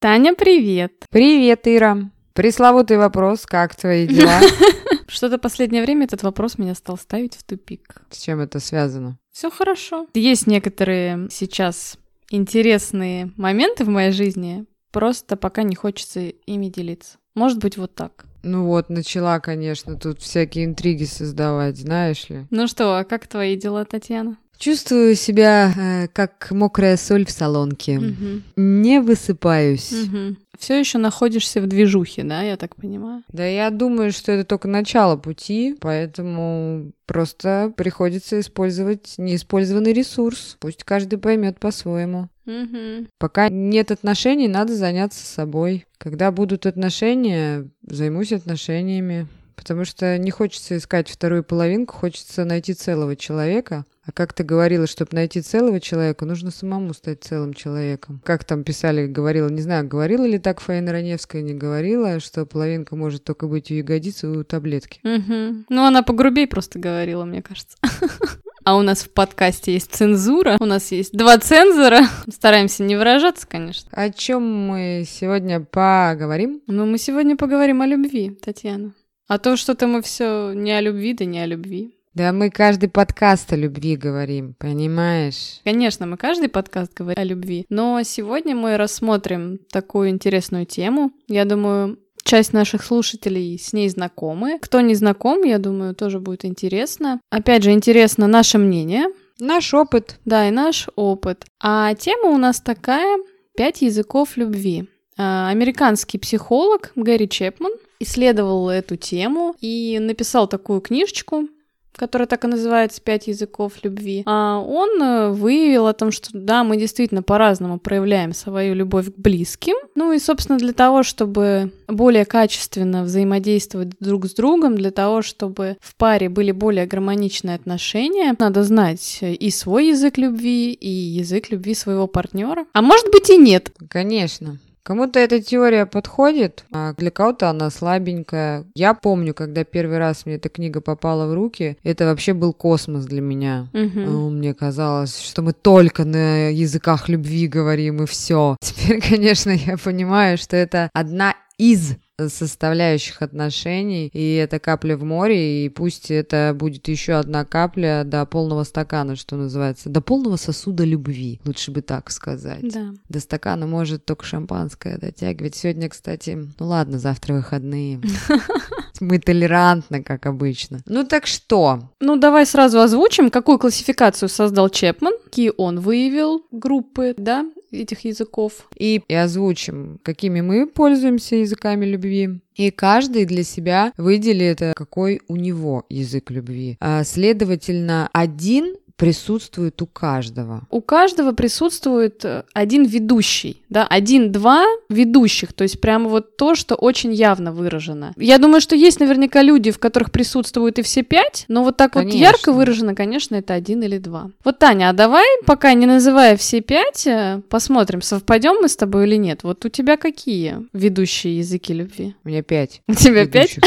Таня, привет! Привет, Ира! Пресловутый вопрос, как твои дела? Что-то последнее время этот вопрос меня стал ставить в тупик. С чем это связано? Все хорошо. Есть некоторые сейчас интересные моменты в моей жизни, просто пока не хочется ими делиться. Может быть, вот так. Ну вот, начала, конечно, тут всякие интриги создавать, знаешь ли. Ну что, а как твои дела, Татьяна? Чувствую себя э, как мокрая соль в солонке. Угу. Не высыпаюсь. Угу. Все еще находишься в движухе, да, я так понимаю? Да, я думаю, что это только начало пути, поэтому просто приходится использовать неиспользованный ресурс. Пусть каждый поймет по-своему. Угу. Пока нет отношений, надо заняться собой. Когда будут отношения, займусь отношениями. Потому что не хочется искать вторую половинку, хочется найти целого человека. А как ты говорила, чтобы найти целого человека, нужно самому стать целым человеком. Как там писали, говорила, не знаю, говорила ли так Фаина Раневская, не говорила, что половинка может только быть у ягодицы у таблетки. Угу. Ну, она погрубей просто говорила, мне кажется. А у нас в подкасте есть цензура, у нас есть два цензора. Стараемся не выражаться, конечно. О чем мы сегодня поговорим? Ну, мы сегодня поговорим о любви, Татьяна. А то что-то мы все не о любви, да не о любви. Да мы каждый подкаст о любви говорим, понимаешь? Конечно, мы каждый подкаст говорим о любви, но сегодня мы рассмотрим такую интересную тему. Я думаю, часть наших слушателей с ней знакомы. Кто не знаком, я думаю, тоже будет интересно. Опять же, интересно наше мнение. Наш опыт. Да, и наш опыт. А тема у нас такая «Пять языков любви». А, американский психолог Гэри Чепман исследовал эту тему и написал такую книжечку которая так и называется «Пять языков любви», а он э, выявил о том, что да, мы действительно по-разному проявляем свою любовь к близким. Ну и, собственно, для того, чтобы более качественно взаимодействовать друг с другом, для того, чтобы в паре были более гармоничные отношения, надо знать и свой язык любви, и язык любви своего партнера. А может быть и нет. Конечно. Кому-то эта теория подходит, а для кого-то она слабенькая. Я помню, когда первый раз мне эта книга попала в руки, это вообще был космос для меня. Угу. Мне казалось, что мы только на языках любви говорим и все. Теперь, конечно, я понимаю, что это одна из составляющих отношений, и это капля в море, и пусть это будет еще одна капля до полного стакана, что называется, до полного сосуда любви, лучше бы так сказать. Да. До стакана может только шампанское дотягивать. Сегодня, кстати, ну ладно, завтра выходные. Мы толерантны, как обычно. Ну так что? Ну давай сразу озвучим, какую классификацию создал Чепман, какие он выявил группы, да, этих языков. И, и озвучим, какими мы пользуемся языками любви. И каждый для себя выделит, какой у него язык любви. А, следовательно, один присутствует у каждого. У каждого присутствует э, один ведущий, да, один-два ведущих, то есть прямо вот то, что очень явно выражено. Я думаю, что есть наверняка люди, в которых присутствуют и все пять, но вот так конечно. вот ярко выражено, конечно, это один или два. Вот, Таня, а давай, пока не называя все пять, э, посмотрим, совпадем мы с тобой или нет. Вот у тебя какие ведущие языки любви? У меня пять. У тебя пять?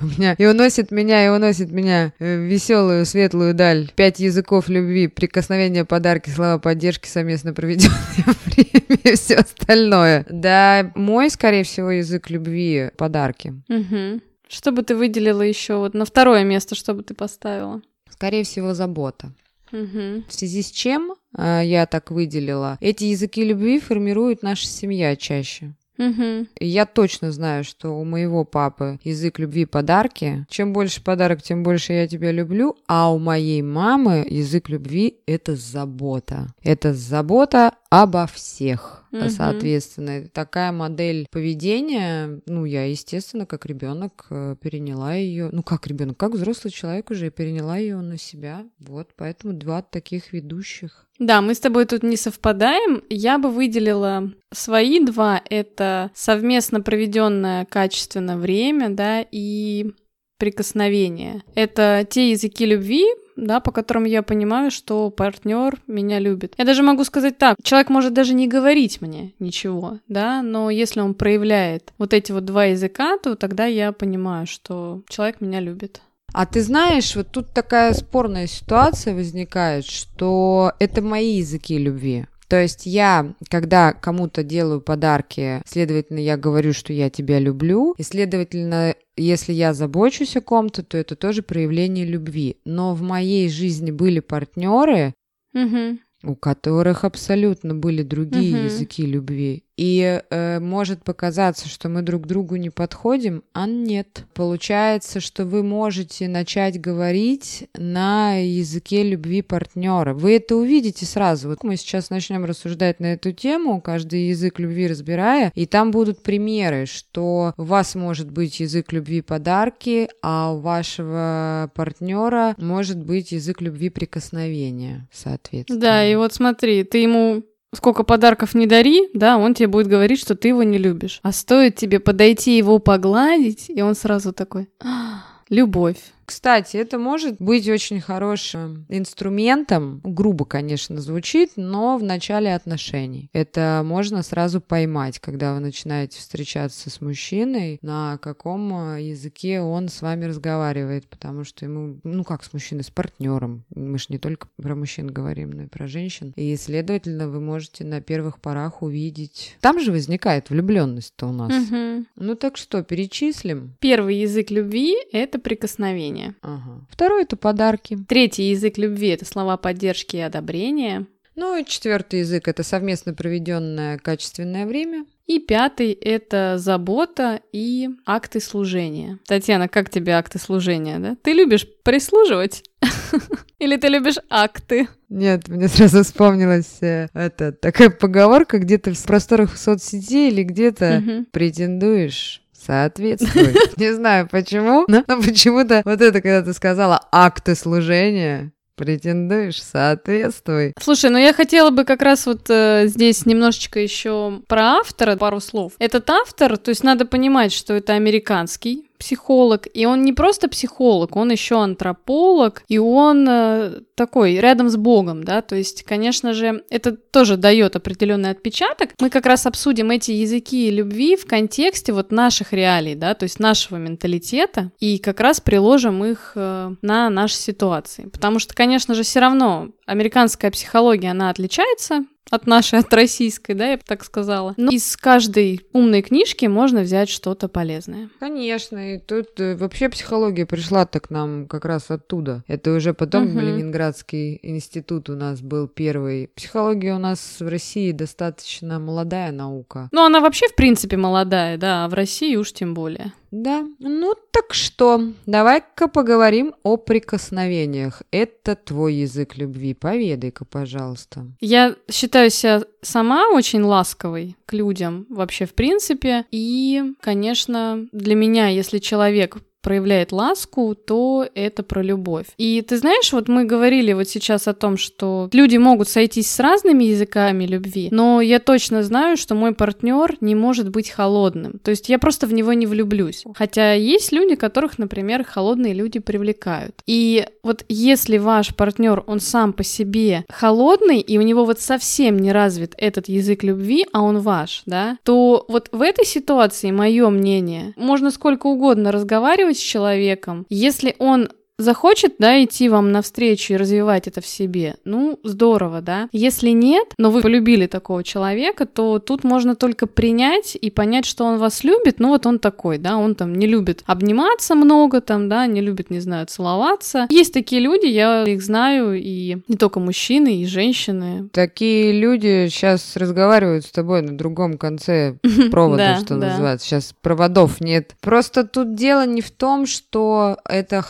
У меня и уносит меня, и уносит меня в веселую, светлую даль. Пять языков любви, прикосновения, подарки, слова поддержки, совместно проведенное время и все остальное. Да, мой, скорее всего, язык любви — подарки. Угу. Что бы ты выделила еще вот на второе место, что бы ты поставила? Скорее всего, забота. Угу. В связи с чем э, я так выделила? Эти языки любви формирует наша семья чаще. Угу. Я точно знаю, что у моего папы язык любви подарки. Чем больше подарок, тем больше я тебя люблю. А у моей мамы язык любви это забота. Это забота обо всех. Угу. Соответственно, такая модель поведения, ну, я, естественно, как ребенок э, переняла ее, ну, как ребенок, как взрослый человек уже переняла ее на себя. Вот, поэтому два таких ведущих. Да, мы с тобой тут не совпадаем. Я бы выделила свои два. Это совместно проведенное качественное время, да, и прикосновение. Это те языки любви, да, по которым я понимаю, что партнер меня любит. Я даже могу сказать так, человек может даже не говорить мне ничего, да, но если он проявляет вот эти вот два языка, то тогда я понимаю, что человек меня любит. А ты знаешь, вот тут такая спорная ситуация возникает, что это мои языки любви. То есть я, когда кому-то делаю подарки, следовательно, я говорю, что я тебя люблю, и, следовательно, если я забочусь о ком-то, то это тоже проявление любви. Но в моей жизни были партнеры, Мгм. у которых абсолютно были другие Мгм. языки любви. И э, может показаться, что мы друг другу не подходим, а нет. Получается, что вы можете начать говорить на языке любви партнера. Вы это увидите сразу. Вот мы сейчас начнем рассуждать на эту тему, каждый язык любви разбирая, и там будут примеры, что у вас может быть язык любви подарки, а у вашего партнера может быть язык любви прикосновения, соответственно. Да, и вот смотри, ты ему сколько подарков не дари, да, он тебе будет говорить, что ты его не любишь. А стоит тебе подойти его погладить, и он сразу такой, «А, любовь. Кстати, это может быть очень хорошим инструментом, грубо, конечно, звучит, но в начале отношений. Это можно сразу поймать, когда вы начинаете встречаться с мужчиной, на каком э, языке он с вами разговаривает, потому что ему, ну как с мужчиной, с партнером. Мы же не только про мужчин говорим, но и про женщин. И, следовательно, вы можете на первых порах увидеть... Там же возникает влюбленность-то у нас. Мгм. Ну так что, перечислим? Первый язык любви — это прикосновение. Ага. Второй — это подарки. Третий язык любви — это слова поддержки и одобрения. Ну и четвертый язык это совместно проведенное качественное время. И пятый — это забота и акты служения. Татьяна, как тебе акты служения, да? Ты любишь прислуживать? Или ты любишь акты? Нет, мне сразу вспомнилась э, это такая поговорка где-то в просторах соцсетей или где-то претендуешь. Соответствуй. Не знаю почему, но почему-то вот это, когда ты сказала акты служения, претендуешь, соответствуй. Слушай, ну я хотела бы как раз вот э, здесь немножечко еще про автора пару слов. Этот автор, то есть надо понимать, что это американский психолог, и он не просто психолог, он еще антрополог, и он э, такой рядом с Богом, да, то есть, конечно же, это тоже дает определенный отпечаток. Мы как раз обсудим эти языки любви в контексте вот наших реалий, да, то есть нашего менталитета, и как раз приложим их э, на наши ситуации, потому что, конечно же, все равно американская психология, она отличается от нашей, от российской, да, я бы так сказала. Но из каждой умной книжки можно взять что-то полезное. Конечно, и тут э, вообще психология пришла-то к нам как раз оттуда. Это уже потом Мгм. Ленинградский институт у нас был первый. Психология у нас в России достаточно молодая наука. Ну, она вообще, в принципе, молодая, да, а в России уж тем более. Да, ну так что, давай-ка поговорим о прикосновениях. Это твой язык любви. Поведай-ка, пожалуйста. Я считаю себя сама очень ласковой к людям вообще в принципе. И, конечно, для меня, если человек проявляет ласку, то это про любовь. И ты знаешь, вот мы говорили вот сейчас о том, что люди могут сойтись с разными языками любви, но я точно знаю, что мой партнер не может быть холодным. То есть я просто в него не влюблюсь. Хотя есть люди, которых, например, холодные люди привлекают. И вот если ваш партнер, он сам по себе холодный, и у него вот совсем не развит этот язык любви, а он ваш, да, то вот в этой ситуации, мое мнение, можно сколько угодно разговаривать с человеком, если он захочет, да, идти вам навстречу и развивать это в себе, ну, здорово, да. Если нет, но вы полюбили такого человека, то тут можно только принять и понять, что он вас любит, ну, вот он такой, да, он там не любит обниматься много, там, да, не любит, не знаю, целоваться. Есть такие люди, я их знаю, и не только мужчины, и женщины. Такие люди сейчас разговаривают с тобой на другом конце провода, Да, что называется. Сейчас проводов нет. Просто тут дело не в том, что это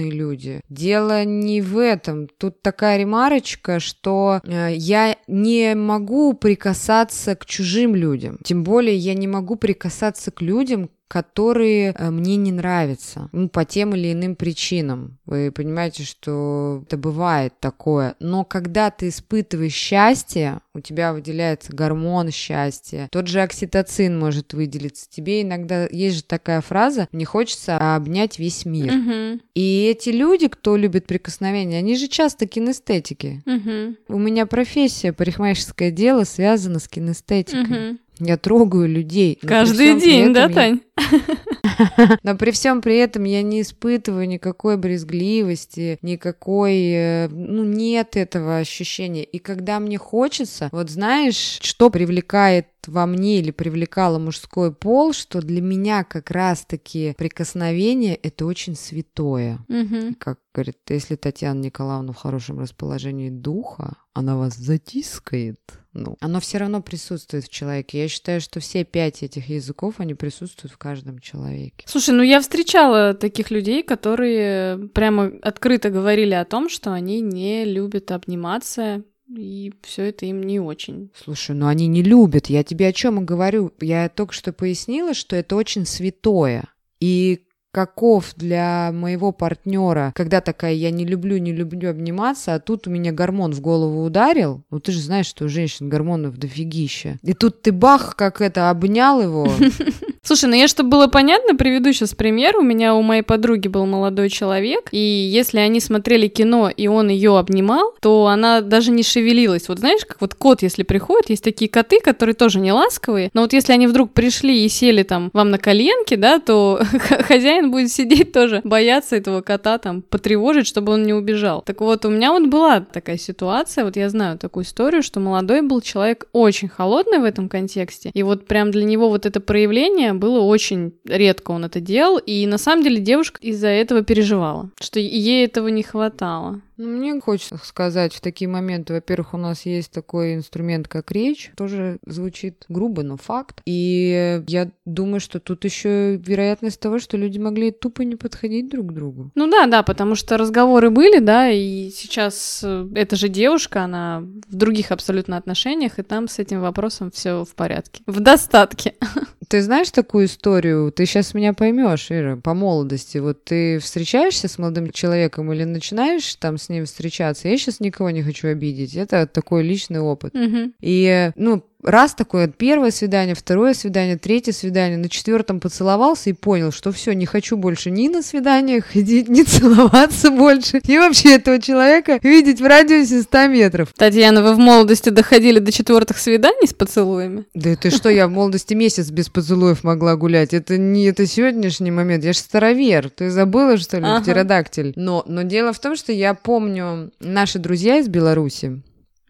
холодные люди. Дело не в этом. Тут такая ремарочка, что э, я не могу прикасаться к чужим людям. Тем более я не могу прикасаться к людям, которые э, мне не нравятся, ну, по тем или иным причинам. Вы понимаете, что это бывает такое. Но когда ты испытываешь счастье, у тебя выделяется гормон счастья, тот же окситоцин может выделиться. Тебе иногда есть же такая фраза «мне хочется обнять весь мир». Мгм, И эти люди, кто любит прикосновения, они же часто кинестетики. мгм, У меня профессия, парикмахерское дело связано с кинестетикой. мгм. Я трогаю людей. при Каждый день, да, я- Тань? Но при всем при этом я не испытываю никакой брезгливости, никакой, э, ну, нет этого ощущения. И когда мне хочется, вот знаешь, что привлекает во мне или привлекало мужской пол, что для меня как раз-таки прикосновение это очень святое. Мгм. Как говорит, если Татьяна Николаевна в хорошем расположении духа, она вас затискает. Ну, оно все равно присутствует в человеке. Я считаю, что все пять этих языков, они присутствуют в каждом человеке. Слушай, ну я встречала таких людей, которые прямо открыто говорили о том, что они не любят обниматься, и все это им не очень. Слушай, ну они не любят. Я тебе о чем и говорю. Я только что пояснила, что это очень святое. И каков для моего партнера, когда такая я не люблю, не люблю обниматься, а тут у меня гормон в голову ударил. Ну ты же знаешь, что у женщин гормонов дофигища. И тут ты бах, как это, обнял его. Слушай, ну я, чтобы было понятно, приведу сейчас пример. У меня у моей подруги был молодой человек, и если они смотрели кино, и он ее обнимал, то она даже не шевелилась. Вот знаешь, как вот кот, если приходит, есть такие коты, которые тоже не ласковые, но вот если они вдруг пришли и сели там вам на коленки, да, то хозяин будет сидеть тоже, бояться этого кота там, потревожить, чтобы он не убежал. Так вот, у меня вот была такая ситуация, вот я знаю такую историю, что молодой был человек очень холодный в этом контексте, и вот прям для него вот это проявление было очень редко он это делал, и на самом деле девушка из-за этого переживала, что ей этого не хватало. Ну, мне хочется сказать в такие моменты, во-первых, у нас есть такой инструмент, как речь, тоже звучит грубо, но факт. И я думаю, что тут еще вероятность того, что люди могли тупо не подходить друг к другу. Ну да, да, потому что разговоры были, да, и сейчас э, эта же девушка, она в других абсолютно отношениях, и там с этим вопросом все в порядке, в достатке. Ты знаешь такую историю? Ты сейчас меня поймешь, Ира, по молодости. Вот ты встречаешься с молодым человеком или начинаешь там с ним встречаться? Я сейчас никого не хочу обидеть. Это такой личный опыт. Мгм. И, ну, раз такое первое свидание, второе свидание, третье свидание, на четвертом поцеловался и понял, что все, не хочу больше ни на свиданиях ходить, ни целоваться больше, и вообще этого человека видеть в радиусе 100 метров. Татьяна, вы в молодости доходили до четвертых свиданий с поцелуями? Да ты что, я в молодости месяц без поцелуев могла гулять. Это не это сегодняшний момент. Я же старовер. Ты забыла, что ли, Ага. птеродактиль? Но, но дело в том, что я помню наши друзья из Беларуси.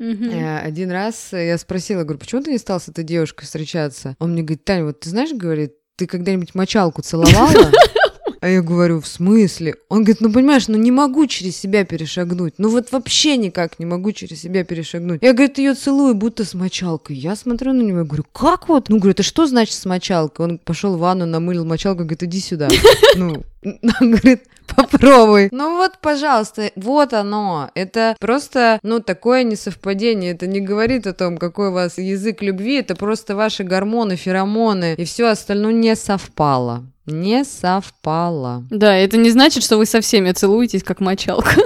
Э, Один раз я спросила, говорю, почему ты не стал с этой девушкой встречаться? Он мне говорит, Таня, вот ты знаешь, говорит, ты когда-нибудь мочалку целовала? А я говорю, в смысле? Он говорит, ну понимаешь, ну не могу через себя перешагнуть. Ну вот вообще никак не могу через себя перешагнуть. Я, говорит, ее целую, будто с мочалкой. Я смотрю на него говорю, как вот? Ну, говорю, это что значит с мочалкой? Он пошел в ванну, намылил мочалку, говорит, иди сюда. Ну, он говорит, попробуй. Ну вот, пожалуйста, вот оно. Это просто, ну, такое несовпадение. Это не говорит о том, какой у вас язык любви. Это просто ваши гормоны, феромоны. И все остальное не совпало. Не совпало. Да, это не значит, что вы со всеми целуетесь, как мочалка.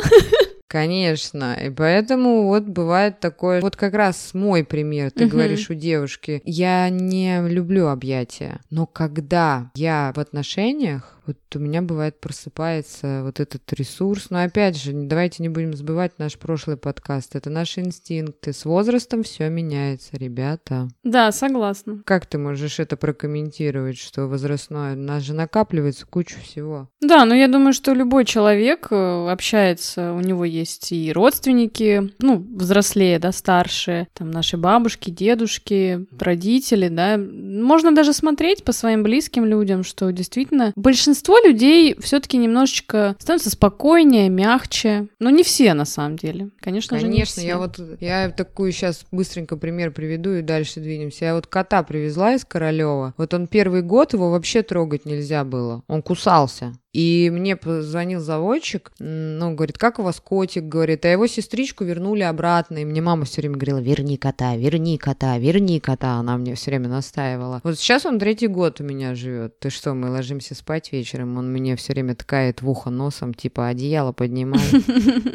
Конечно, и поэтому вот бывает такое, вот как раз мой пример, ты Мгм. говоришь у девушки, я не люблю объятия, но когда я в отношениях, вот у меня бывает просыпается вот этот ресурс, но опять же, давайте не будем забывать наш прошлый подкаст, это наши инстинкты, с возрастом все меняется, ребята. Да, согласна. Как ты можешь это прокомментировать, что возрастное, у нас же накапливается куча всего. Да, но я думаю, что любой человек э, общается, у него есть и родственники, ну, взрослее, да, старшие, там наши бабушки, дедушки, родители, да. Можно даже смотреть по своим близким людям, что действительно большинство людей все-таки немножечко становятся спокойнее, мягче. Но не все, на самом деле. Конечно, же, не Конечно, все. я вот я такую сейчас быстренько пример приведу и дальше двинемся. Я вот кота привезла из Королева. Вот он первый год его вообще трогать нельзя было. Он кусался. И мне позвонил заводчик, ну, говорит, как у вас котик, говорит, а его сестричку вернули обратно. И мне мама все время говорила, верни кота, верни кота, верни кота. Она мне все время настаивала. Вот сейчас он третий год у меня живет. Ты что, мы ложимся спать вечером, он мне все время ткает в ухо носом, типа, одеяло поднимай.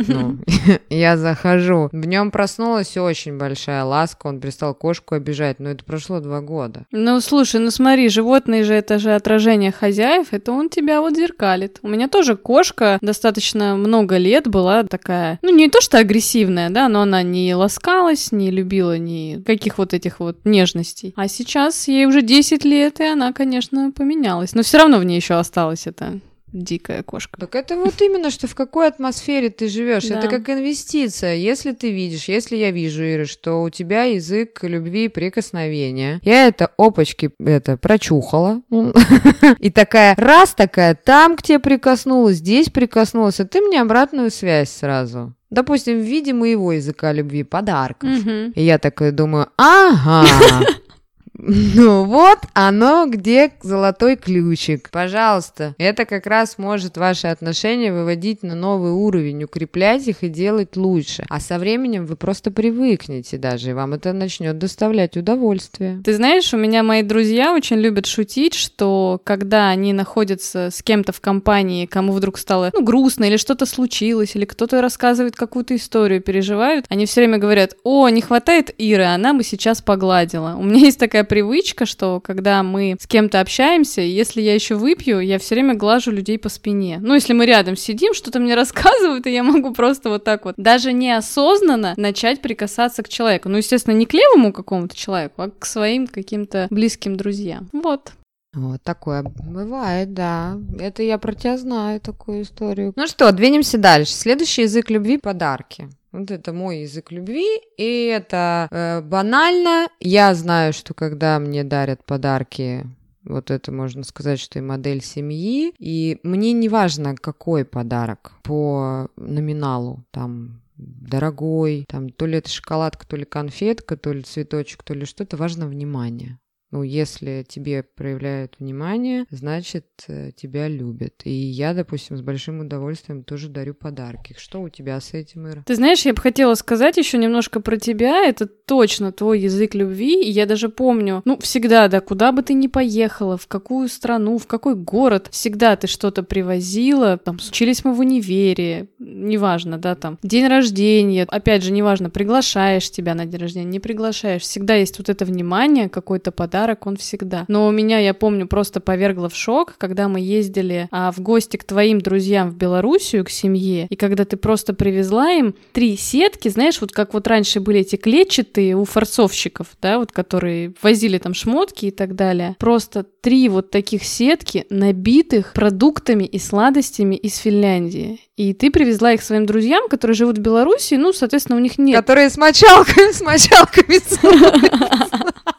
Ну, я захожу. В нем проснулась очень большая ласка, он перестал кошку обижать, но это прошло два года. Ну, слушай, ну смотри, животные же это же отражение хозяев, это он тебя вот зеркалит. Скалит. У меня тоже кошка достаточно много лет была такая, ну, не то что агрессивная, да, но она не ласкалась, не любила ни каких вот этих вот нежностей. А сейчас ей уже 10 лет, и она, конечно, поменялась. Но все равно в ней еще осталось это дикая кошка. Так это вот именно, что в какой атмосфере ты живешь. Да. Это как инвестиция. Если ты видишь, если я вижу, Ира, что у тебя язык любви и прикосновения, я это опачки это прочухала. И такая, раз такая, там к тебе прикоснулась, здесь прикоснулась, а ты мне обратную связь сразу. Допустим, в виде моего языка любви подарков. И я такая думаю, ага, ну вот оно, где золотой ключик. Пожалуйста, это как раз может ваши отношения выводить на новый уровень, укреплять их и делать лучше. А со временем вы просто привыкнете даже, и вам это начнет доставлять удовольствие. Ты знаешь, у меня мои друзья очень любят шутить, что когда они находятся с кем-то в компании, кому вдруг стало ну, грустно, или что-то случилось, или кто-то рассказывает какую-то историю, переживают, они все время говорят, о, не хватает Иры, она бы сейчас погладила. У меня есть такая привычка, что когда мы с кем-то общаемся, если я еще выпью, я все время глажу людей по спине. Ну, если мы рядом сидим, что-то мне рассказывают, и я могу просто вот так вот, даже неосознанно начать прикасаться к человеку. Ну, естественно, не к левому какому-то человеку, а к своим каким-то близким друзьям. Вот. Вот такое бывает, да. Это я про тебя знаю, такую историю. Ну что, двинемся дальше. Следующий язык любви – подарки. Вот это мой язык любви, и это э, банально. Я знаю, что когда мне дарят подарки, вот это можно сказать, что и модель семьи, и мне не важно, какой подарок по номиналу, там дорогой, там то ли это шоколадка, то ли конфетка, то ли цветочек, то ли что-то, важно внимание. Ну, если тебе проявляют внимание, значит, э, тебя любят. И я, допустим, с большим удовольствием тоже дарю подарки. Что у тебя с этим, Ира? Ты знаешь, я бы хотела сказать еще немножко про тебя. Это точно твой язык любви. И я даже помню, ну, всегда, да, куда бы ты ни поехала, в какую страну, в какой город, всегда ты что-то привозила. Там, учились мы в универе, неважно, да, там, день рождения. Опять же, неважно, приглашаешь тебя на день рождения, не приглашаешь. Всегда есть вот это внимание, какой-то подарок, он всегда. Но у меня, я помню, просто повергло в шок, когда мы ездили а, в гости к твоим друзьям в Белоруссию, к семье, и когда ты просто привезла им три сетки, знаешь, вот как вот раньше были эти клетчатые у форцовщиков, да, вот которые возили там шмотки и так далее. Просто три вот таких сетки, набитых продуктами и сладостями из Финляндии. И ты привезла их своим друзьям, которые живут в Беларуси, ну, соответственно, у них нет Которые с мочалками, с мочалками.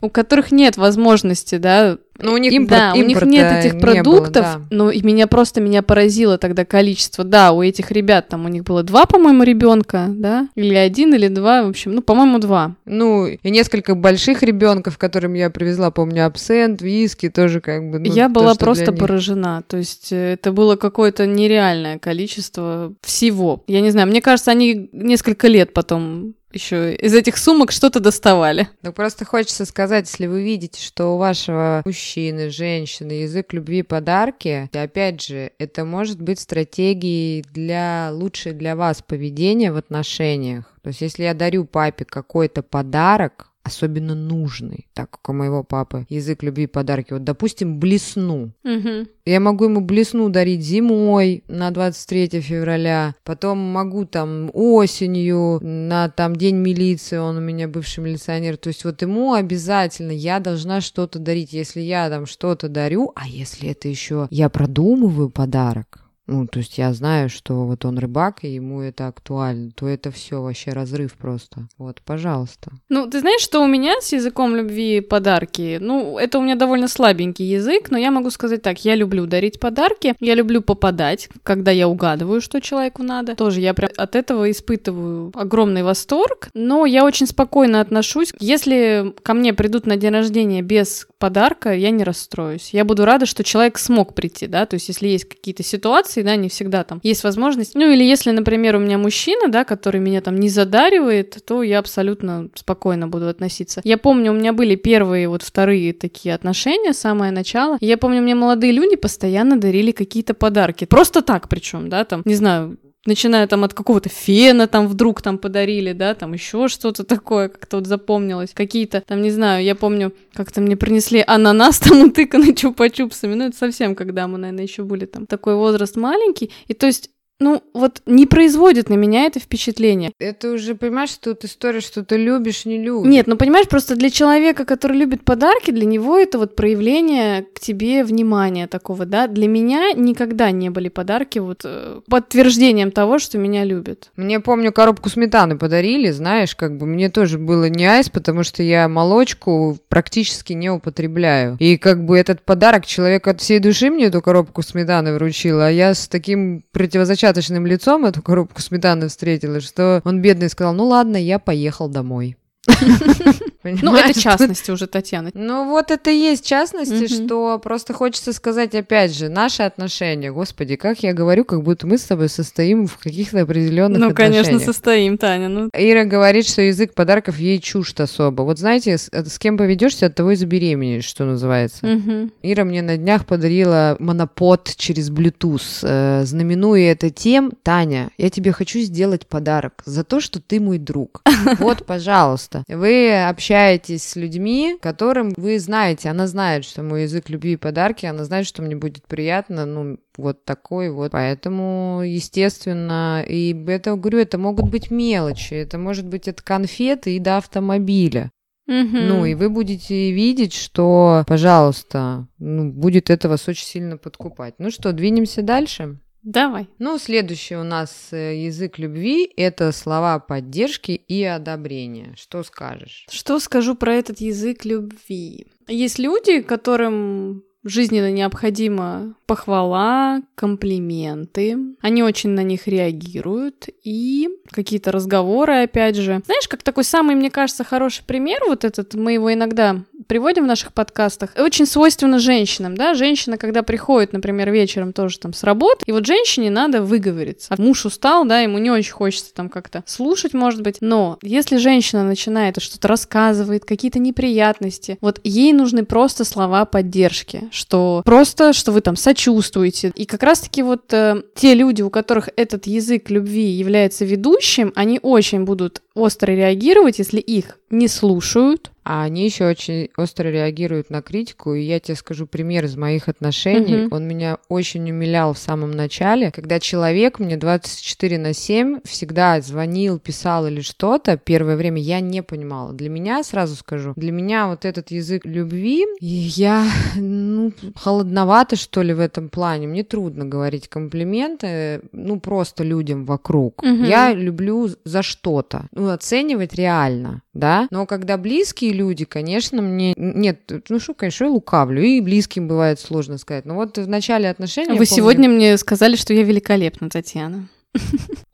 у которых нет возможности, да, Ну, у них Им, да, у них нет этих не продуктов, было, да. но и меня просто меня поразило тогда количество. Да, у этих ребят там у них было два, по-моему, ребенка, да, или один, или два, в общем, ну, по-моему, два. Ну, и несколько больших ребенков, которым я привезла, помню, абсент, виски, тоже как бы. ну, Я то, была просто поражена. То есть э, это было какое-то нереальное количество всего. Я не знаю, мне кажется, они несколько лет потом еще из этих сумок что-то доставали. Ну, просто хочется сказать, если вы видите, что у вашего мужчины, женщины язык любви подарки, опять же, это может быть стратегией для лучшей для вас поведения в отношениях. То есть, если я дарю папе какой-то подарок, особенно нужный, так как у моего папы язык любви подарки, вот, допустим, блесну, Мгм. я могу ему блесну дарить зимой на 23 февраля, потом могу там осенью на там день милиции, он у меня бывший милиционер, то есть вот ему обязательно я должна что-то дарить, если я там что-то дарю, а если это еще я продумываю подарок, ну, то есть я знаю, что вот он рыбак, и ему это актуально, то это все вообще разрыв просто. Вот, пожалуйста. Ну, ты знаешь, что у меня с языком любви подарки? Ну, это у меня довольно слабенький язык, но я могу сказать так, я люблю дарить подарки, я люблю попадать, когда я угадываю, что человеку надо. Тоже я прям от этого испытываю огромный восторг, но я очень спокойно отношусь. Если ко мне придут на день рождения без подарка, я не расстроюсь. Я буду рада, что человек смог прийти, да, то есть если есть какие-то ситуации, да, не всегда там есть возможность. Ну, или если, например, у меня мужчина, да, который меня там не задаривает, то я абсолютно спокойно буду относиться. Я помню, у меня были первые, вот вторые такие отношения, самое начало. Я помню, мне молодые люди постоянно дарили какие-то подарки. Просто так причем, да, там, не знаю, начиная там от какого-то фена там вдруг там подарили, да, там еще что-то такое, как-то вот запомнилось. Какие-то, там, не знаю, я помню, как-то мне принесли ананас там утыканный чупа-чупсами, ну, это совсем, когда мы, наверное, еще были там. Такой возраст маленький, и то есть ну, вот не производит на меня это впечатление. Это уже, понимаешь, тут история, что ты любишь, не любишь. Нет, ну, понимаешь, просто для человека, который любит подарки, для него это вот проявление к тебе внимания такого, да. Для меня никогда не были подарки вот э, подтверждением того, что меня любят. Мне, помню, коробку сметаны подарили, знаешь, как бы мне тоже было не айс, потому что я молочку практически не употребляю. И как бы этот подарок человек от всей души мне эту коробку сметаны вручил, а я с таким противозачаточным распечаточным лицом эту коробку сметаны встретила, что он бедный сказал, ну ладно, я поехал домой. Ну, это частности уже, Татьяна. Ну, вот это и есть частности, что просто хочется сказать, опять же, наши отношения, господи, как я говорю, как будто мы с тобой состоим в каких-то определенных ну, отношениях. Ну, конечно, состоим, Таня. Ну. Ира говорит, что язык подарков ей чужд особо. Вот знаете, с, с кем поведешься, от того и забеременеешь, что называется. Угу. Ира мне на днях подарила монопод через Bluetooth. Э, знаменуя это тем, Таня, я тебе хочу сделать подарок за то, что ты мой друг. Вот, пожалуйста. Вы общаетесь с людьми, которым вы знаете, она знает, что мой язык любви и подарки, она знает, что мне будет приятно, ну, вот такой вот. Поэтому, естественно, и это, говорю, это могут быть мелочи, это может быть от конфеты и до автомобиля. Угу. Ну, и вы будете видеть, что, пожалуйста, ну, будет это вас очень сильно подкупать. Ну что, двинемся дальше? Давай. Ну, следующий у нас э, язык любви – это слова поддержки и одобрения. Что скажешь? Что скажу про этот язык любви? Есть люди, которым жизненно необходима похвала, комплименты. Они очень на них реагируют. И какие-то разговоры, опять же. Знаешь, как такой самый, мне кажется, хороший пример, вот этот, мы его иногда приводим в наших подкастах, очень свойственно женщинам, да, женщина, когда приходит, например, вечером тоже там с работы, и вот женщине надо выговориться. Муж устал, да, ему не очень хочется там как-то слушать, может быть, но если женщина начинает что-то рассказывает, какие-то неприятности, вот ей нужны просто слова поддержки, что просто, что вы там сочувствуете. И как раз-таки вот э, те люди, у которых этот язык любви является ведущим, они очень будут остро реагировать, если их не слушают, а они еще очень остро реагируют на критику. И я тебе скажу пример из моих отношений. Mm-hmm. Он меня очень умилял в самом начале, когда человек мне 24 на 7 всегда звонил, писал или что-то. Первое время я не понимала. Для меня, сразу скажу, для меня вот этот язык любви, я, ну, холодновато, что ли, в этом плане. Мне трудно говорить комплименты, ну, просто людям вокруг. Mm-hmm. Я люблю за что-то. Ну, оценивать реально, да. Но когда близкие люди, конечно, мне... Нет, ну что, конечно, я лукавлю, и близким бывает сложно сказать. Но вот в начале отношений... Вы помню... сегодня мне сказали, что я великолепна, Татьяна.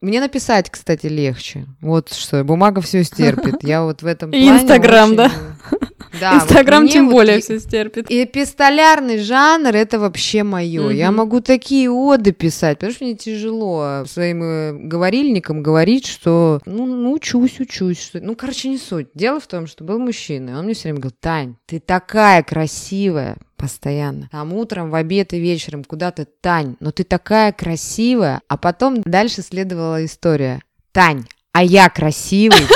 Мне написать, кстати, легче. Вот что, бумага все стерпит. Я вот в этом плане... Инстаграм, очень... да? Да, Инстаграм вот тем более вот... все стерпит. И эпистолярный жанр это вообще мое. Mm-hmm. Я могу такие оды писать, потому что мне тяжело своим э, говорильникам говорить, что ну, ну учусь, учусь. Что... Ну, короче, не суть. Дело в том, что был мужчина, он мне все время говорил, Тань, ты такая красивая, постоянно. Там утром, в обед и вечером куда-то, Тань, но ты такая красивая. А потом дальше следовала история. Тань, а я красивый.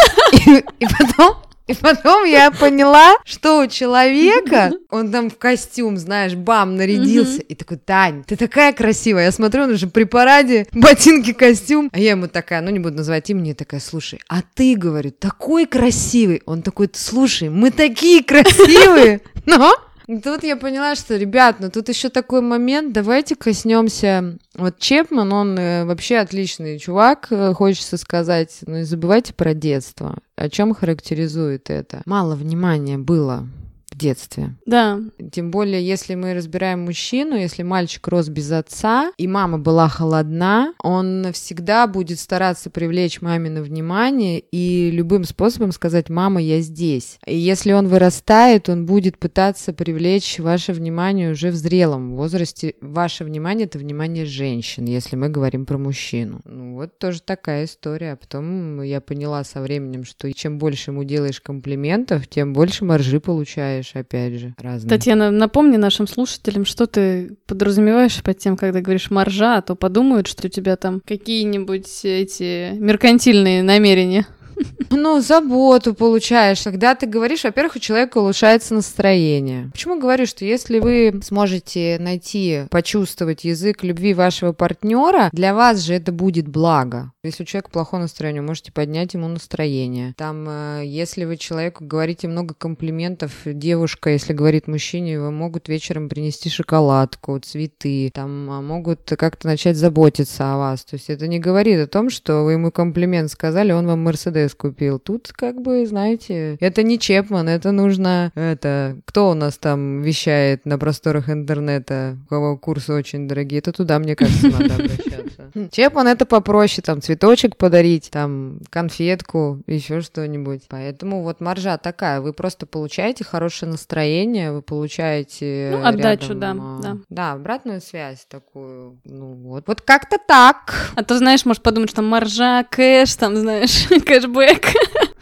И потом и потом я поняла, что у человека, он там в костюм, знаешь, бам, нарядился, и такой, Тань, ты такая красивая. Я смотрю, он уже при параде, ботинки, костюм. А я ему такая, ну не буду называть имени, такая, слушай, а ты, говорю, такой красивый. Он такой, слушай, мы такие красивые, но Тут я поняла, что, ребят, ну тут еще такой момент, давайте коснемся. Вот Чепман, он э, вообще отличный чувак, э, хочется сказать, но не забывайте про детство. О чем характеризует это? Мало внимания было детстве. Да. Тем более, если мы разбираем мужчину, если мальчик рос без отца, и мама была холодна, он всегда будет стараться привлечь мамино внимание и любым способом сказать «мама, я здесь». И если он вырастает, он будет пытаться привлечь ваше внимание уже в зрелом возрасте. Ваше внимание — это внимание женщин, если мы говорим про мужчину. Ну вот тоже такая история. А потом я поняла со временем, что чем больше ему делаешь комплиментов, тем больше маржи получаешь понимаешь, опять же, разные. Татьяна, напомни нашим слушателям, что ты подразумеваешь под тем, когда говоришь маржа, а то подумают, что у тебя там какие-нибудь эти меркантильные намерения. Ну, заботу получаешь. Когда ты говоришь, во-первых, у человека улучшается настроение. Почему говорю, что если вы сможете найти, почувствовать язык любви вашего партнера, для вас же это будет благо. Если у человека плохое настроение, можете поднять ему настроение. Там, э, если вы человеку говорите много комплиментов, девушка, если говорит мужчине, вы могут вечером принести шоколадку, цветы, там а могут как-то начать заботиться о вас. То есть это не говорит о том, что вы ему комплимент сказали, он вам Мерседес купил. Тут как бы, знаете, это не Чепман, это нужно, это, кто у нас там вещает на просторах интернета, у кого курсы очень дорогие, это туда, мне кажется, надо обращаться. Чепман это попроще, там, цветочек подарить, там, конфетку, еще что-нибудь. Поэтому вот маржа такая, вы просто получаете хорошее настроение, вы получаете Ну, отдачу, рядом, да, а, да. Да, обратную связь такую, ну вот. Вот как-то так. А то, знаешь, может подумать, что там маржа, кэш, там, знаешь, кэшбэк.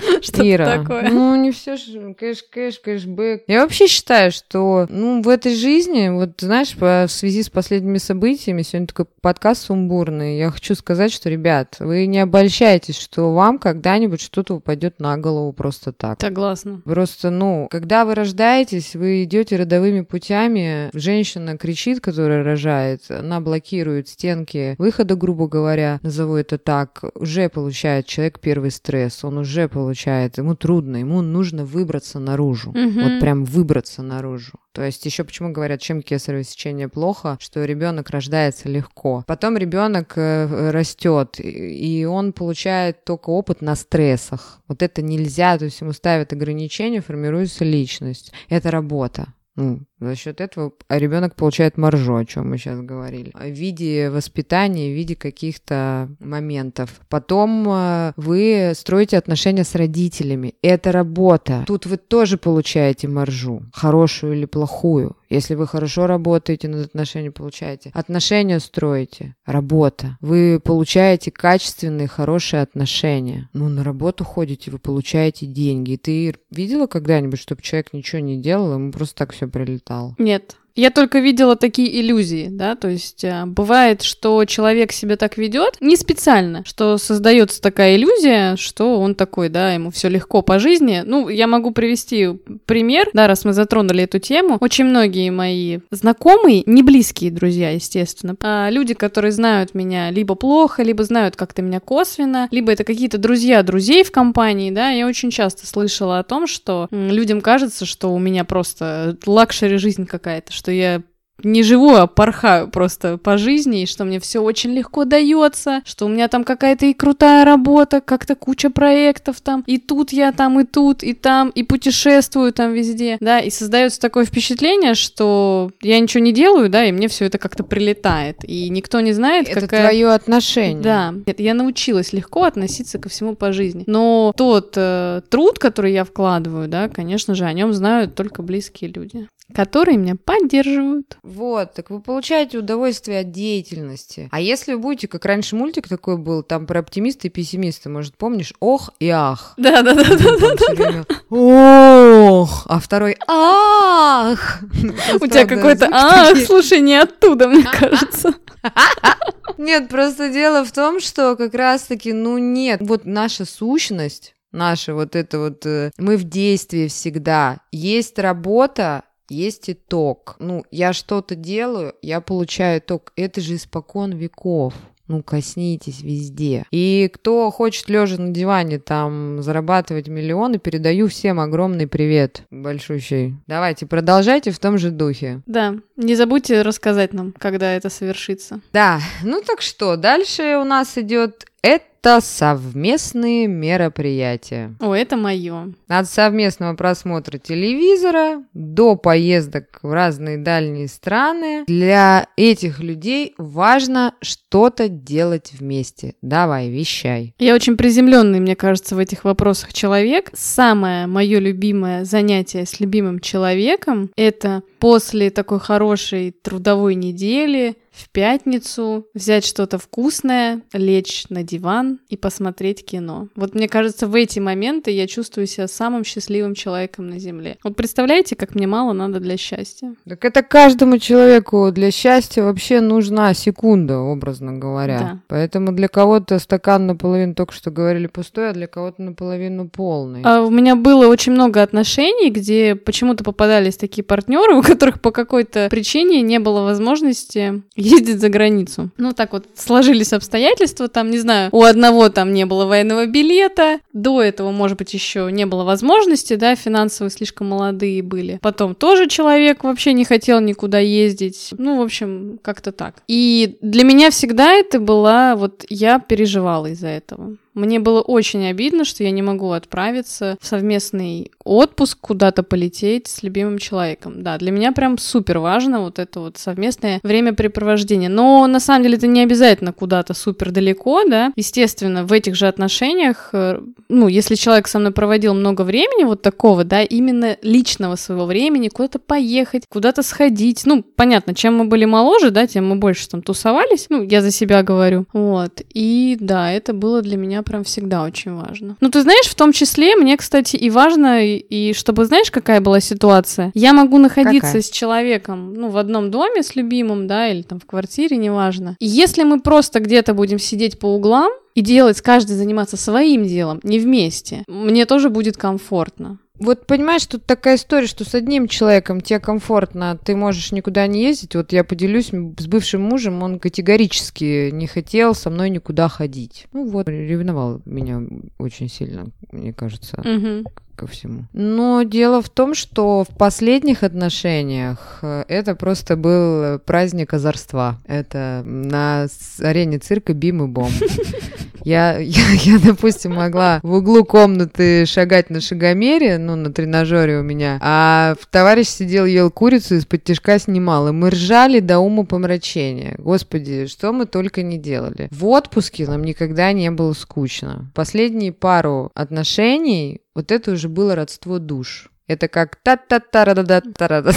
Что-то Ира, такое. ну не все же кэш, кэш, кэшбэк. Я вообще считаю, что, ну, в этой жизни, вот, знаешь, по- в связи с последними событиями, сегодня такой подкаст сумбурный, я хочу сказать, что, ребят, вы не обольщайтесь, что вам когда-нибудь что-то упадет на голову просто так. Согласна. Просто, ну, когда вы рождаетесь, вы идете родовыми путями, женщина кричит, которая рожает, она блокирует стенки выхода, грубо говоря, назову это так, уже получает человек первый стресс, он уже получает, ему трудно, ему нужно выбраться наружу, Мгм. вот прям выбраться наружу. То есть еще почему говорят, чем кесарево сечение плохо, что ребенок рождается легко. Потом ребенок э, растет, и и он получает только опыт на стрессах. Вот это нельзя, то есть ему ставят ограничения, формируется личность. Это работа. Ну, за счет этого ребенок получает маржу, о чем мы сейчас говорили, в виде воспитания, в виде каких-то моментов. Потом э, вы строите отношения с родителями. Это работа. Тут вы тоже получаете маржу, хорошую или плохую. Если вы хорошо работаете над отношениями, получаете. Отношения строите. Работа. Вы получаете качественные, хорошие отношения. Ну, на работу ходите, вы получаете деньги. Ты видела когда-нибудь, чтобы человек ничего не делал, ему просто так все прилетало? Нет. Я только видела такие иллюзии, да, то есть а, бывает, что человек себя так ведет не специально, что создается такая иллюзия, что он такой, да, ему все легко по жизни. Ну, я могу привести пример, да, раз мы затронули эту тему. Очень многие мои знакомые, не близкие друзья, естественно, а люди, которые знают меня либо плохо, либо знают как-то меня косвенно, либо это какие-то друзья друзей в компании, да, я очень часто слышала о том, что людям кажется, что у меня просто luxury жизнь какая-то, что я не живу, а порхаю просто по жизни, и что мне все очень легко дается, что у меня там какая-то и крутая работа, как-то куча проектов там, и тут я там, и тут, и там, и путешествую там везде, да, и создается такое впечатление, что я ничего не делаю, да, и мне все это как-то прилетает, и никто не знает, Это какая... твое отношение. Да, Нет, я научилась легко относиться ко всему по жизни. Но тот э, труд, который я вкладываю, да, конечно же, о нем знают только близкие люди, которые меня поддерживают. Вот, так вы получаете удовольствие от деятельности. А если вы будете, как раньше мультик такой был, там про оптимиста и пессимиста, может, помнишь? Ох и ах. Да, да, да, да. Ох, а второй ах. У тебя какой-то. А, слушай, не оттуда, мне кажется. Нет, просто дело в том, что как раз-таки, ну нет, вот наша сущность, наша вот это вот, э, мы в действии всегда. Есть работа, есть итог. Ну, я что-то делаю, я получаю итог. Это же испокон веков. Ну, коснитесь везде. И кто хочет лежа на диване там зарабатывать миллионы, передаю всем огромный привет большущий. Давайте, продолжайте в том же духе. Да, не забудьте рассказать нам, когда это совершится. Да, ну так что, дальше у нас идет это совместные мероприятия. О, это мое. От совместного просмотра телевизора до поездок в разные дальние страны. Для этих людей важно что-то делать вместе. Давай, вещай. Я очень приземленный, мне кажется, в этих вопросах человек. Самое мое любимое занятие с любимым человеком — это после такой хорошей трудовой недели в пятницу взять что-то вкусное, лечь на диван и посмотреть кино. Вот мне кажется, в эти моменты я чувствую себя самым счастливым человеком на Земле. Вот представляете, как мне мало надо для счастья? Так это каждому человеку для счастья вообще нужна секунда, образно говоря. Да. Поэтому для кого-то стакан наполовину, только что говорили, пустой, а для кого-то наполовину полный. А у меня было очень много отношений, где почему-то попадались такие партнеры, у которых по какой-то причине не было возможности ездить за границу. Ну, так вот сложились обстоятельства, там, не знаю, у одного там не было военного билета, до этого, может быть, еще не было возможности, да, финансово слишком молодые были. Потом тоже человек вообще не хотел никуда ездить. Ну, в общем, как-то так. И для меня всегда это была, вот я переживала из-за этого. Мне было очень обидно, что я не могу отправиться в совместный отпуск, куда-то полететь с любимым человеком. Да, для меня прям супер важно вот это вот совместное времяпрепровождение. Но на самом деле это не обязательно куда-то супер далеко, да. Естественно, в этих же отношениях, э, ну, если человек со мной проводил много времени вот такого, да, именно личного своего времени, куда-то поехать, куда-то сходить. Ну, понятно, чем мы были моложе, да, тем мы больше там тусовались. Ну, я за себя говорю. Вот. И да, это было для меня прям всегда очень важно. Ну, ты знаешь, в том числе мне, кстати, и важно, и, чтобы, знаешь, какая была ситуация? Я могу находиться Какая? с человеком, ну, в одном доме с любимым, да, или там в квартире, неважно. И если мы просто где-то будем сидеть по углам, и делать, каждый заниматься своим делом, не вместе, мне тоже будет комфортно. Вот понимаешь, тут такая история, что с одним человеком тебе комфортно, ты можешь никуда не ездить. Вот я поделюсь с бывшим мужем, он категорически не хотел со мной никуда ходить. Ну вот, ревновал меня очень сильно, мне кажется, Мгм. ко всему. Но дело в том, что в последних отношениях э, это просто был праздник озорства. Это на арене цирка Бим и Бом. Я, я, я, допустим, могла в углу комнаты шагать на шагомере, ну, на тренажере у меня, а товарищ сидел, ел курицу, из-под тяжка снимал, и мы ржали до ума помрачения. Господи, что мы только не делали. В отпуске нам никогда не было скучно. Последние пару отношений, вот это уже было родство душ. Это как та та та ра да да та ра да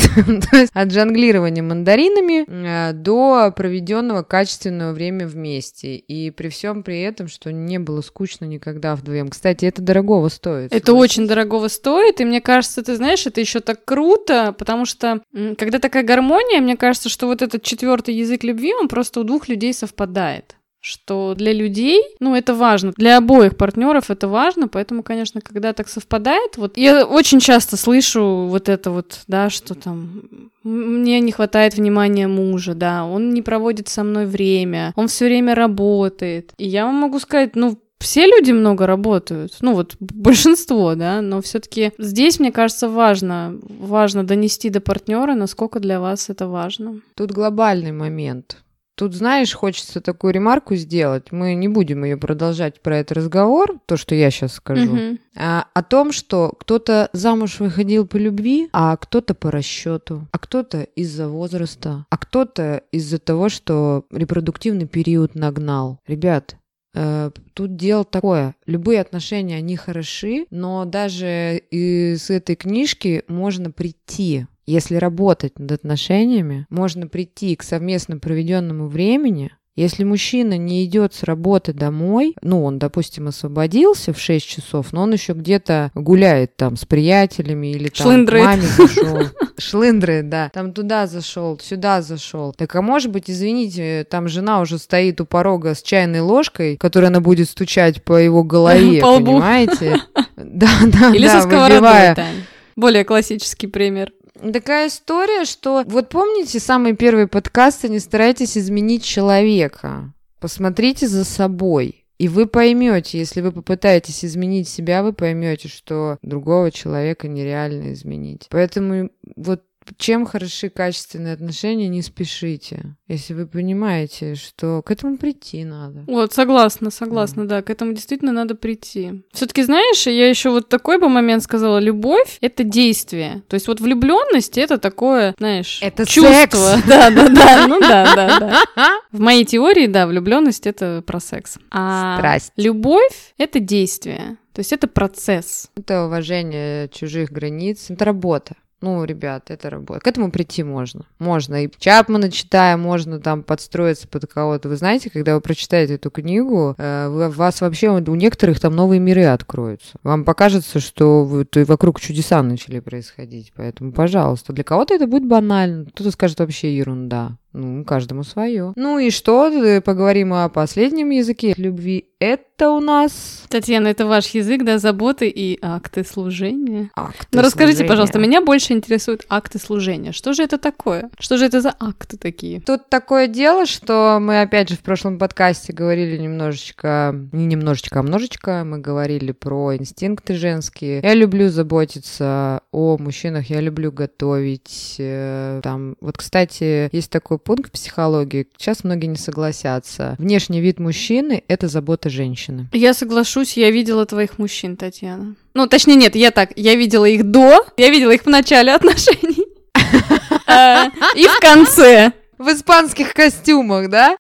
То есть от жонглирования мандаринами э, до проведенного качественного время вместе. И при всем при этом, что не было скучно никогда вдвоем. Кстати, это дорогого стоит. Это очень дорогого стоит, и мне кажется, ты знаешь, это еще так круто, потому что когда такая гармония, мне кажется, что вот этот четвертый язык любви, он просто у двух людей совпадает. Что для людей, ну, это важно, для обоих партнеров это важно, поэтому, конечно, когда так совпадает, вот я очень часто слышу вот это вот, да, что там мне не хватает внимания мужа, да, он не проводит со мной время, он все время работает. И я вам могу сказать, ну, все люди много работают, ну вот большинство, да, но все-таки здесь, мне кажется, важно, важно донести до партнера, насколько для вас это важно. Тут глобальный момент. Тут, знаешь, хочется такую ремарку сделать. Мы не будем ее продолжать про этот разговор, то, что я сейчас скажу. Мгм. А, о том, что кто-то замуж выходил по любви, а кто-то по расчету, а кто-то из-за возраста, а кто-то из-за того, что репродуктивный период нагнал. Ребят, э, тут дело такое. Любые отношения, они хороши, но даже из этой книжки можно прийти если работать над отношениями, можно прийти к совместно проведенному времени. Если мужчина не идет с работы домой, ну, он, допустим, освободился в 6 часов, но он еще где-то гуляет там с приятелями или там Шлындрает. к маме зашел. Шлындрает, да. Там туда зашел, сюда зашел. Так а может быть, извините, там жена уже стоит у порога с чайной ложкой, которой она будет стучать по его голове, По понимаете? Да, да, Или да, со сковородой, выбивая. Более классический пример. Такая история, что вот помните самые первые подкасты «Не старайтесь изменить человека». Посмотрите за собой. И вы поймете, если вы попытаетесь изменить себя, вы поймете, что другого человека нереально изменить. Поэтому вот чем хороши качественные отношения, не спешите. Если вы понимаете, что к этому прийти надо. Вот, согласна, согласна, да, к этому действительно надо прийти. Все-таки, знаешь, я еще вот такой бы момент сказала, любовь — это действие. То есть вот влюбленность — это такое, знаешь, Это чувство. секс. Да, да, да, ну да, да, да. В моей теории, да, влюбленность — это про секс. А Страсть. любовь — это действие. То есть это процесс. Это уважение чужих границ, это работа. Ну, ребят, это работает. К этому прийти можно. Можно. И Чапмана читая, можно там подстроиться под кого-то. Вы знаете, когда вы прочитаете эту книгу, э, вы, вас вообще у некоторых там новые миры откроются. Вам покажется, что вот вокруг чудеса начали происходить. Поэтому, пожалуйста, для кого-то это будет банально, кто-то скажет вообще ерунда. Ну, каждому свое. Ну и что? Поговорим о последнем языке любви. Это у нас... Татьяна, это ваш язык, да, заботы и акты служения. Акты ну, расскажите, служения. пожалуйста, меня больше интересуют акты служения. Что же это такое? Что же это за акты такие? Тут такое дело, что мы, опять же, в прошлом подкасте говорили немножечко, не немножечко, а множечко, мы говорили про инстинкты женские. Я люблю заботиться о мужчинах, я люблю готовить. э, Там, вот, кстати, есть такой пункт в психологии, сейчас многие не согласятся. Внешний вид мужчины — это забота женщины. Я соглашусь, я видела твоих мужчин, Татьяна. Ну, точнее, нет, я так, я видела их до, я видела их в начале отношений. А, И в конце. В испанских костюмах, да?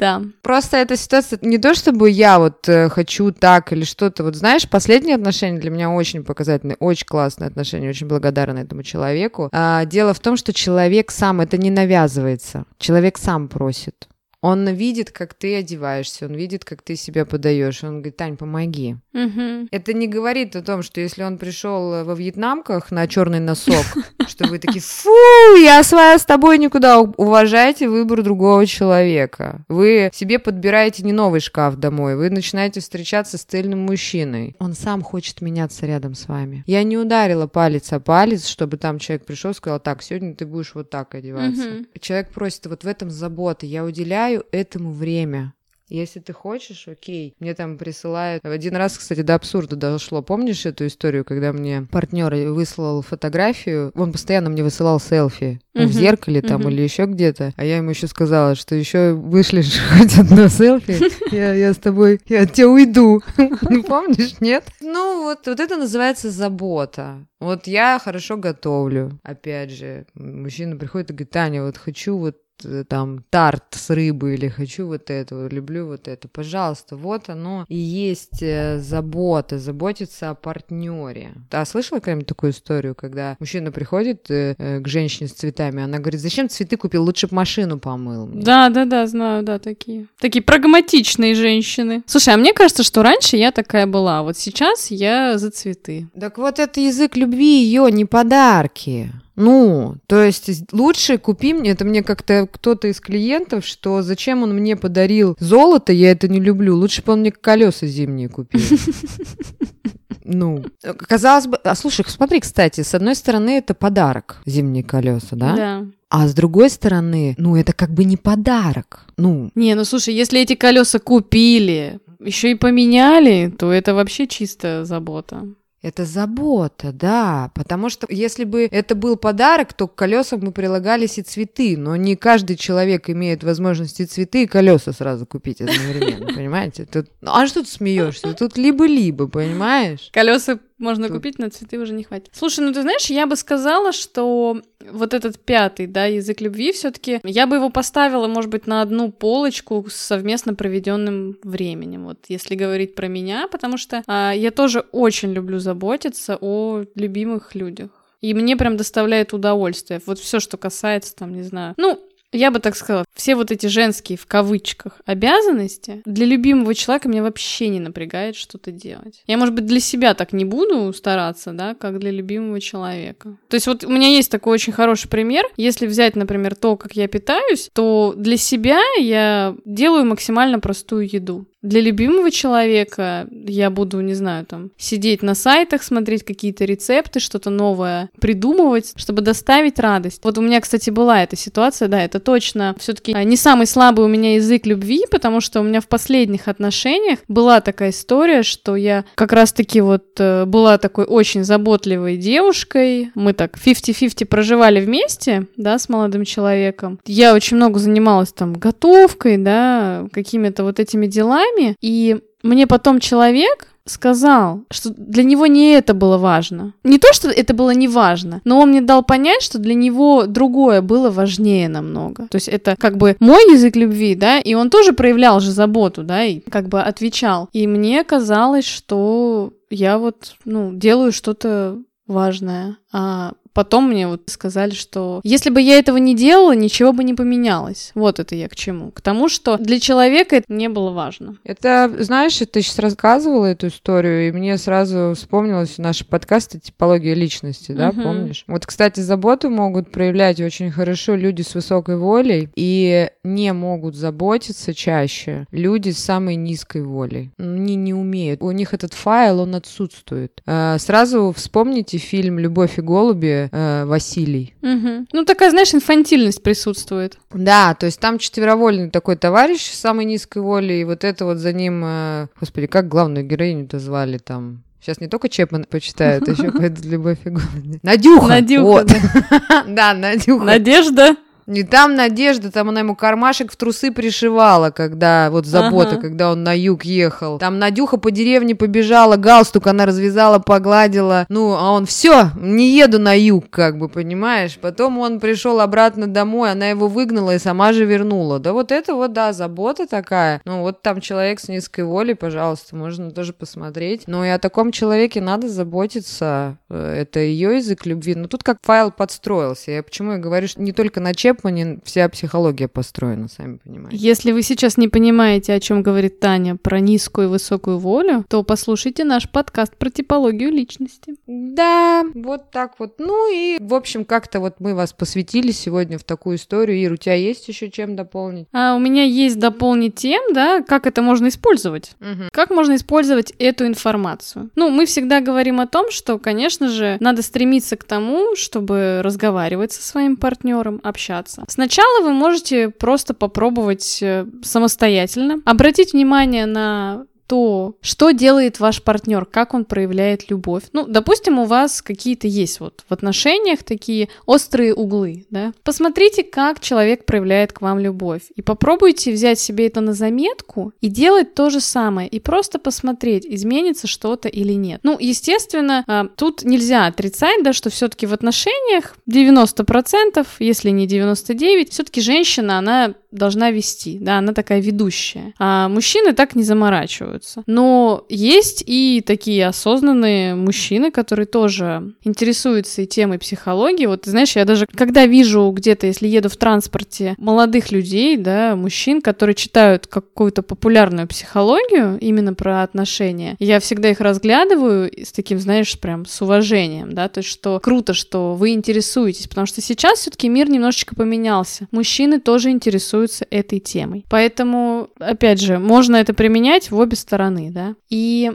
Да. Просто эта ситуация не то, чтобы я вот э, хочу так или что-то. Вот знаешь, последние отношения для меня очень показательные, очень классные отношения, очень благодарна этому человеку. А, дело в том, что человек сам это не навязывается. Человек сам просит. Он видит, как ты одеваешься, он видит, как ты себя подаешь. Он говорит, Тань, помоги. Мгм. Это не говорит о том, что если он пришел во вьетнамках на черный носок, что вы такие, фу, я своя с тобой никуда. Уважайте выбор другого человека. Вы себе подбираете не новый шкаф домой, вы начинаете встречаться с цельным мужчиной. Он сам хочет меняться рядом с вами. Я не ударила палец о палец, чтобы там человек пришел и сказал, так, сегодня ты будешь вот так одеваться. Мгм. Человек просит, вот в этом забота, я уделяю этому время. Если ты хочешь, окей. Мне там присылают... Один раз, кстати, до абсурда дошло. Помнишь эту историю, когда мне партнер выслал фотографию? Он постоянно мне высылал селфи. ну, В зеркале там мгм. или еще где-то. А я ему еще сказала, что еще вышлешь хоть одно селфи, я, я с тобой, я от тебя уйду. Ну, помнишь, нет? Ну, вот, вот это называется забота. Вот я хорошо готовлю. Опять же, мужчина приходит и говорит, Таня, вот хочу вот там тарт с рыбой или хочу вот это, люблю вот это. Пожалуйста, вот оно и есть э, забота, заботиться о партнере. А слышала когда-нибудь такую историю, когда мужчина приходит э, э, к женщине с цветами, она говорит, зачем цветы купил, лучше бы машину помыл. мне». Да, да, да, знаю, да, такие. Такие прагматичные женщины. Слушай, а мне кажется, что раньше я такая была, а вот сейчас я за цветы. Так вот это язык любви ее, не подарки. Ну, то есть лучше купи мне, это мне как-то кто-то из клиентов, что зачем он мне подарил золото, я это не люблю, лучше бы он мне колеса зимние купил. Ну, казалось бы, а слушай, смотри, кстати, с одной стороны это подарок, зимние колеса, да? Да. А с другой стороны, ну это как бы не подарок. Ну, Не, ну слушай, если эти колеса купили, еще и поменяли, то это вообще чисто забота. Это забота, да, потому что если бы это был подарок, то к колесам бы прилагались и цветы, но не каждый человек имеет возможность и цветы, и колеса сразу купить одновременно, понимаете? Тут... Ну, а что ты смеешься? Тут либо-либо, понимаешь? Колеса можно Тут- купить, на цветы уже не хватит. Слушай, ну ты знаешь, я бы сказала, что вот этот пятый, да, язык любви, все-таки я бы его поставила, может быть, на одну полочку с совместно проведенным временем. Вот если говорить про меня, потому что а, я тоже очень люблю заботиться о любимых людях. И мне прям доставляет удовольствие. Вот все, что касается, там, не знаю. Ну, я бы так сказала, все вот эти женские, в кавычках, обязанности для любимого человека меня вообще не напрягает что-то делать. Я, может быть, для себя так не буду стараться, да, как для любимого человека. То есть вот у меня есть такой очень хороший пример. Если взять, например, то, как я питаюсь, то для себя я делаю максимально простую еду. Для любимого человека я буду, не знаю, там, сидеть на сайтах, смотреть какие-то рецепты, что-то новое придумывать, чтобы доставить радость. Вот у меня, кстати, была эта ситуация, да, это точно все-таки не самый слабый у меня язык любви, потому что у меня в последних отношениях была такая история, что я как раз-таки вот э, была такой очень заботливой девушкой. Мы так 50-50 проживали вместе, да, с молодым человеком. Я очень много занималась там готовкой, да, какими-то вот этими делами. И мне потом человек сказал, что для него не это было важно. Не то, что это было не важно, но он мне дал понять, что для него другое было важнее намного. То есть это как бы мой язык любви, да, и он тоже проявлял же заботу, да, и как бы отвечал. И мне казалось, что я вот, ну, делаю что-то важное. А потом мне вот сказали, что если бы я этого не делала, ничего бы не поменялось. Вот это я к чему. К тому, что для человека это не было важно. Это, знаешь, ты сейчас рассказывала эту историю, и мне сразу вспомнилось наши подкасты «Типология личности», да, Мгм. помнишь? Вот, кстати, заботу могут проявлять очень хорошо люди с высокой волей, и не могут заботиться чаще люди с самой низкой волей. Они не умеют. У них этот файл, он отсутствует. Э, Сразу вспомните фильм «Любовь и голуби» э, Василий. Мгм. Ну, такая, знаешь, инфантильность присутствует. Да, то есть там четверовольный такой товарищ с самой низкой воли, и вот это вот за ним, э, господи, как главную героиню-то звали там? Сейчас не только Чепман почитают, еще пойдут Любовь и голуби. Надюха! Надюха, вот. Да, Надюха. Надежда. Не там Надежда, там она ему кармашек в трусы пришивала, когда вот забота, Ага. когда он на юг ехал. Там Надюха по деревне побежала, галстук она развязала, погладила. Ну, а он все, не еду на юг, как бы, понимаешь? Потом он пришел обратно домой, она его выгнала и сама же вернула. Да вот это вот, да, забота такая. Ну, вот там человек с низкой волей, пожалуйста, можно тоже посмотреть. Но и о таком человеке надо заботиться. Э, Это ее язык любви. Но тут как файл подстроился. Я почему я говорю, что не только на Чепмане вся психология построена, сами понимаете. Если вы сейчас не понимаете, о чем говорит Таня про низкую и высокую волю, то послушайте наш подкаст про типологию личности. Да, вот так вот. Ну и, в общем, как-то вот мы вас посвятили сегодня в такую историю. Ир, у тебя есть еще чем дополнить? А у меня есть дополнить тем, да, как это можно использовать. Как можно использовать эту информацию? Ну, мы всегда говорим о том, что, конечно же, надо стремиться к тому, чтобы разговаривать со своим партнером, общаться. Сначала вы можете просто попробовать э, самостоятельно, обратить внимание на то, что делает ваш партнер, как он проявляет любовь. Ну, допустим, у вас какие-то есть вот в отношениях такие острые углы, да. Посмотрите, как человек проявляет к вам любовь, и попробуйте взять себе это на заметку и делать то же самое, и просто посмотреть, изменится что-то или нет. Ну, естественно, а, тут нельзя отрицать, да, что все-таки в отношениях 90%, если не 99%, все-таки женщина, она должна вести, да, она такая ведущая. А мужчины так не заморачиваются. Но есть и такие осознанные мужчины, которые тоже интересуются и темой психологии. Вот, знаешь, я даже, когда вижу где-то, если еду в транспорте, молодых людей, да, мужчин, которые читают какую-то популярную психологию именно про отношения, я всегда их разглядываю с таким, знаешь, прям с уважением, да, то есть что круто, что вы интересуетесь, потому что сейчас все-таки мир немножечко поменялся. Мужчины тоже интересуются этой темой. Поэтому, опять же, можно это применять в обе стороны, да. И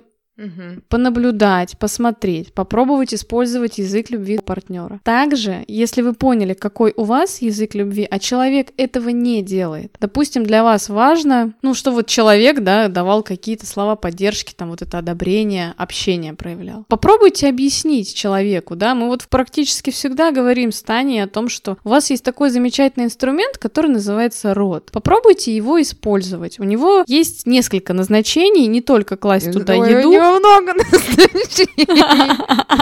понаблюдать, посмотреть, попробовать использовать язык любви партнера. Также, если вы поняли, какой у вас язык любви, а человек этого не делает, допустим, для вас важно, ну, что вот человек, да, давал какие-то слова поддержки, там вот это одобрение, общение проявлял. Попробуйте объяснить человеку, да, мы вот практически всегда говорим с Таней о том, что у вас есть такой замечательный инструмент, который называется род. Попробуйте его использовать. У него есть несколько назначений, не только класть туда еду, много.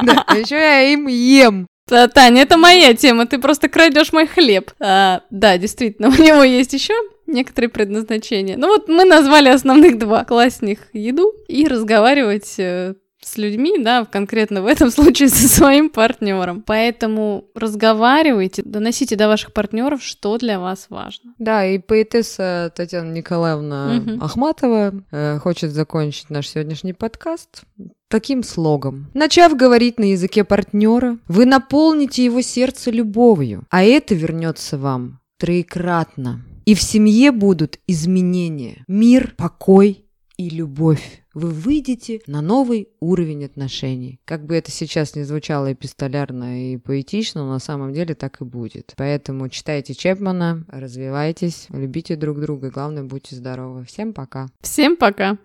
Да, еще я им ем. Таня, это моя тема, ты просто крадешь мой хлеб. А, да, действительно, у него есть еще некоторые предназначения. Ну вот мы назвали основных два. Класть в них еду и разговаривать э, с людьми, да, конкретно в этом случае со своим партнером. Поэтому разговаривайте, доносите до ваших партнеров, что для вас важно. Да, и поэтесса Татьяна Николаевна Мгм. Ахматова э, хочет закончить наш сегодняшний подкаст таким слогом. Начав говорить на языке партнера, вы наполните его сердце любовью, а это вернется вам троекратно. И в семье будут изменения, мир, покой и любовь. Вы выйдете на новый уровень отношений. Как бы это сейчас не звучало эпистолярно и поэтично, но на самом деле так и будет. Поэтому читайте Чепмана, развивайтесь, любите друг друга, главное, будьте здоровы. Всем пока! Всем пока!